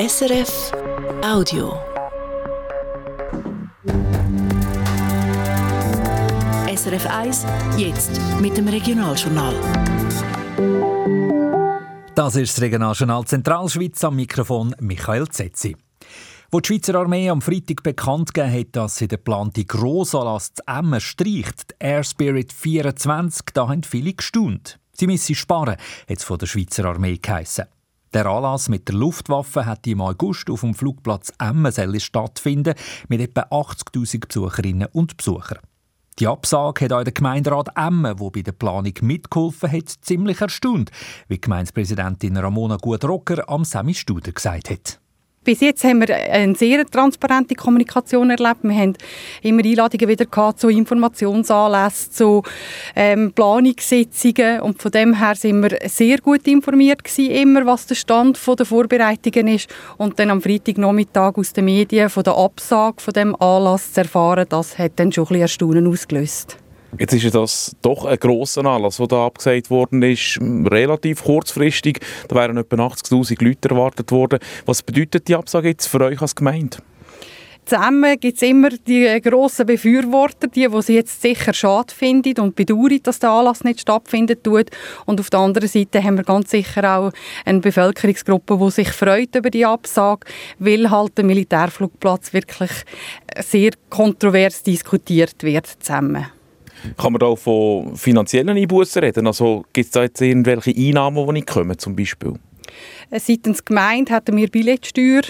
SRF Audio. SRF 1, jetzt mit dem Regionaljournal. Das ist das Regionaljournal Zentralschweiz am Mikrofon Michael Zetzi. Wo die Schweizer Armee am Freitag bekannt gegeben hat, dass sie den geplanten Grossanlass zu Emmen streicht, die Air Spirit 24, da haben viele gestaunt. Sie müssen sparen, hat es von der Schweizer Armee geheissen. Der Anlass mit der Luftwaffe hat im August auf dem Flugplatz Emmen stattfinden mit etwa 80.000 Besucherinnen und Besuchern. Die Absage hat auch der Gemeinderat Emmen, der bei der Planung mitgeholfen hat, ziemlich erstaunt, wie Gemeindepräsidentin Ramona Gutrocker am Semi Studer gesagt hat. Bis jetzt haben wir eine sehr transparente Kommunikation erlebt. Wir haben immer Einladungen wieder gehabt zu Informationsanlässen, zu ähm, Planungssitzungen und von dem her sind wir sehr gut informiert gewesen, immer was der Stand der Vorbereitungen ist und dann am Freitagnachmittag aus den Medien von der Absage von dem Anlass zu erfahren, das hat dann schon ein bisschen Erstaunen ausgelöst. Jetzt ist das doch ein grosser Anlass, der da abgesagt worden ist, relativ kurzfristig. Da wären etwa 80'000 Leute erwartet worden. Was bedeutet die Absage jetzt für euch als Gemeinde? Zusammen gibt es immer die grossen Befürworter, die, die sie jetzt sicher schade finden und bedauern, dass der Anlass nicht stattfindet tut. Und auf der anderen Seite haben wir ganz sicher auch eine Bevölkerungsgruppe, die sich freut über die Absage, weil halt der Militärflugplatz wirklich sehr kontrovers diskutiert wird zusammen. Kann man da auch von finanziellen Einbußen reden? Also gibt es da jetzt irgendwelche Einnahmen, die nicht kommen zum Beispiel? Äh, seitens Gemeinde hätten wir Billettsteuer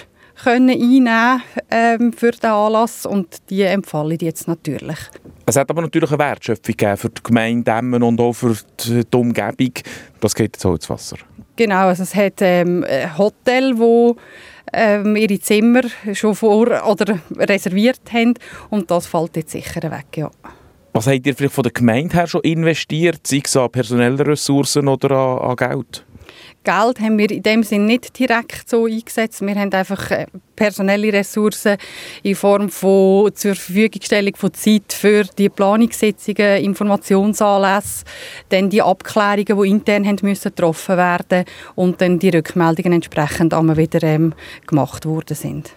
können einnehmen ähm, für den Anlass und die empfallen jetzt natürlich. Es hat aber natürlich eine Wertschöpfung für die Gemeinde und auch für die, die Umgebung. Das geht jetzt auch ins Wasser. Genau, also es hat ähm, ein Hotel, wo ähm, ihre Zimmer schon vor oder reserviert haben und das fällt jetzt sicher weg, ja. Was habt ihr vielleicht von der Gemeinde her schon investiert, sei es an personellen Ressourcen oder an, an Geld? Geld haben wir in dem Sinne nicht direkt so eingesetzt. Wir haben einfach äh, personelle Ressourcen in Form von zur Verfügungstellung von Zeit für die Planungssitzungen, Informationsanlässe, dann die Abklärungen, die intern haben müssen getroffen werden und dann die Rückmeldungen entsprechend einmal wieder ähm, gemacht worden sind.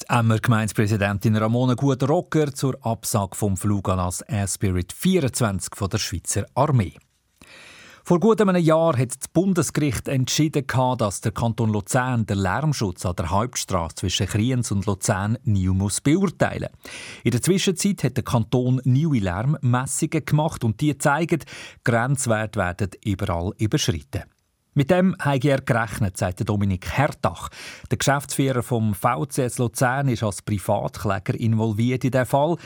Die Emmer Gemeindepräsidentin Ramona Guter-Rocker zur Absage vom Fluganlass Air Spirit 24 von der Schweizer Armee. Vor gut einem Jahr hat das Bundesgericht entschieden, dass der Kanton Luzern den Lärmschutz an der Hauptstraße zwischen Kriens und Luzern nie muss beurteilen In der Zwischenzeit hat der Kanton neue Lärmmessungen gemacht und die zeigen, Grenzwerte werden überall überschritten. Mit dem habe er gerechnet, sagt Dominik Hertach. Der Geschäftsführer vom VCS Luzern ist als Privatkläger involviert in den Fall.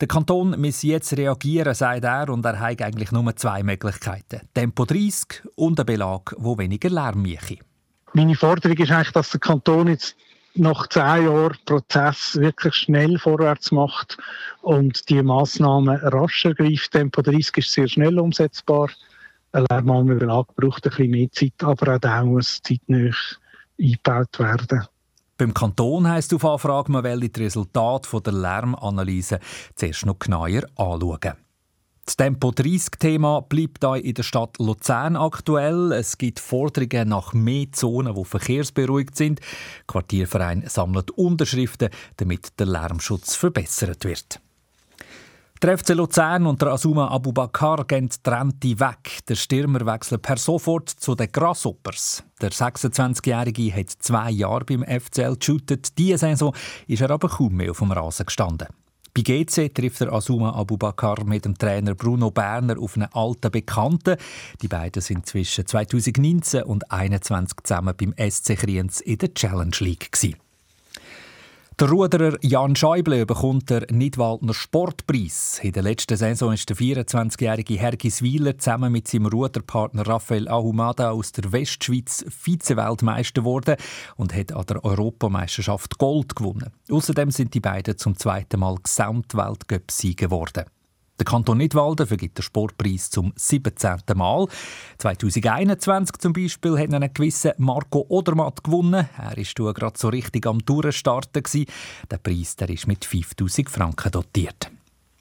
Der Kanton muss jetzt reagieren, sagt er, und er hat eigentlich nur zwei Möglichkeiten. Tempo 30 und ein Belag, wo weniger Lärm mache. Meine Forderung ist eigentlich, dass der Kanton jetzt nach zehn Jahren Prozess wirklich schnell vorwärts macht und die Massnahmen rasch ergreift. Tempo 30 ist sehr schnell umsetzbar ein Lärmannbelag braucht ein bisschen mehr Zeit, aber auch der muss zeitnah eingebaut werden. Beim Kanton heisst auf Anfrage, man will die Resultate der Lärmanalyse zuerst noch genauer anschauen. Das Tempo-30-Thema bleibt auch in der Stadt Luzern aktuell. Es gibt Forderungen nach mehr Zonen, die verkehrsberuhigt sind. Der Quartierverein sammelt Unterschriften, damit der Lärmschutz verbessert wird. Der FC Luzern und der Asuma Abubakar gehen Trente weg. Der Stürmer wechselt per sofort zu den Grasshoppers. Der 26-Jährige hat zwei Jahre beim FCL geshootet. Diese Saison ist er aber kaum mehr auf dem Rasen gestanden. Bei GC trifft der Asuma Abubakar mit dem Trainer Bruno Berner auf einen alten Bekannten. Die beiden sind zwischen 2019 und 2021 zusammen beim SC Kriens in der Challenge League. Gewesen. Der Ruderer Jan Schäuble bekommt den Nidwaldner Sportpreis. In der letzten Saison ist der 24-jährige Hergis Wieler zusammen mit seinem Ruderpartner Raphael Ahumada aus der Westschweiz Vize-Weltmeister geworden und hat an der Europameisterschaft Gold gewonnen. Außerdem sind die beiden zum zweiten Mal Gesamtweltcup-Sieger geworden. Der Kanton Nidwalden vergibt den Sportpreis zum 17. Mal. 2021 zum Beispiel hat einen gewissen Marco Odermatt gewonnen. Er war gerade so richtig am Durchstarten. Der Preis der ist mit 5000 Franken dotiert.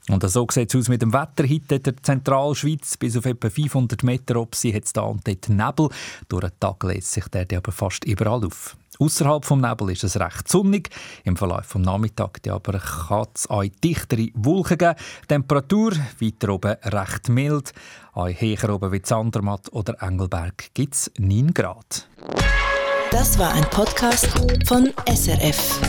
Und so sieht es aus mit dem Wetter heute in der Zentralschweiz. Bis auf etwa 500 Meter ob sie hat da und dort Nebel. Durch den Tag lässt sich der aber fast überall auf. Außerhalb vom Nebel ist es recht sonnig. Im Verlauf des Nachmittags aber kann es auch dichtere Wolken geben. Temperatur weiter oben recht mild. Auch höher oben wie Zandermatt oder Engelberg gibt es 9 Grad. Das war ein Podcast von SRF.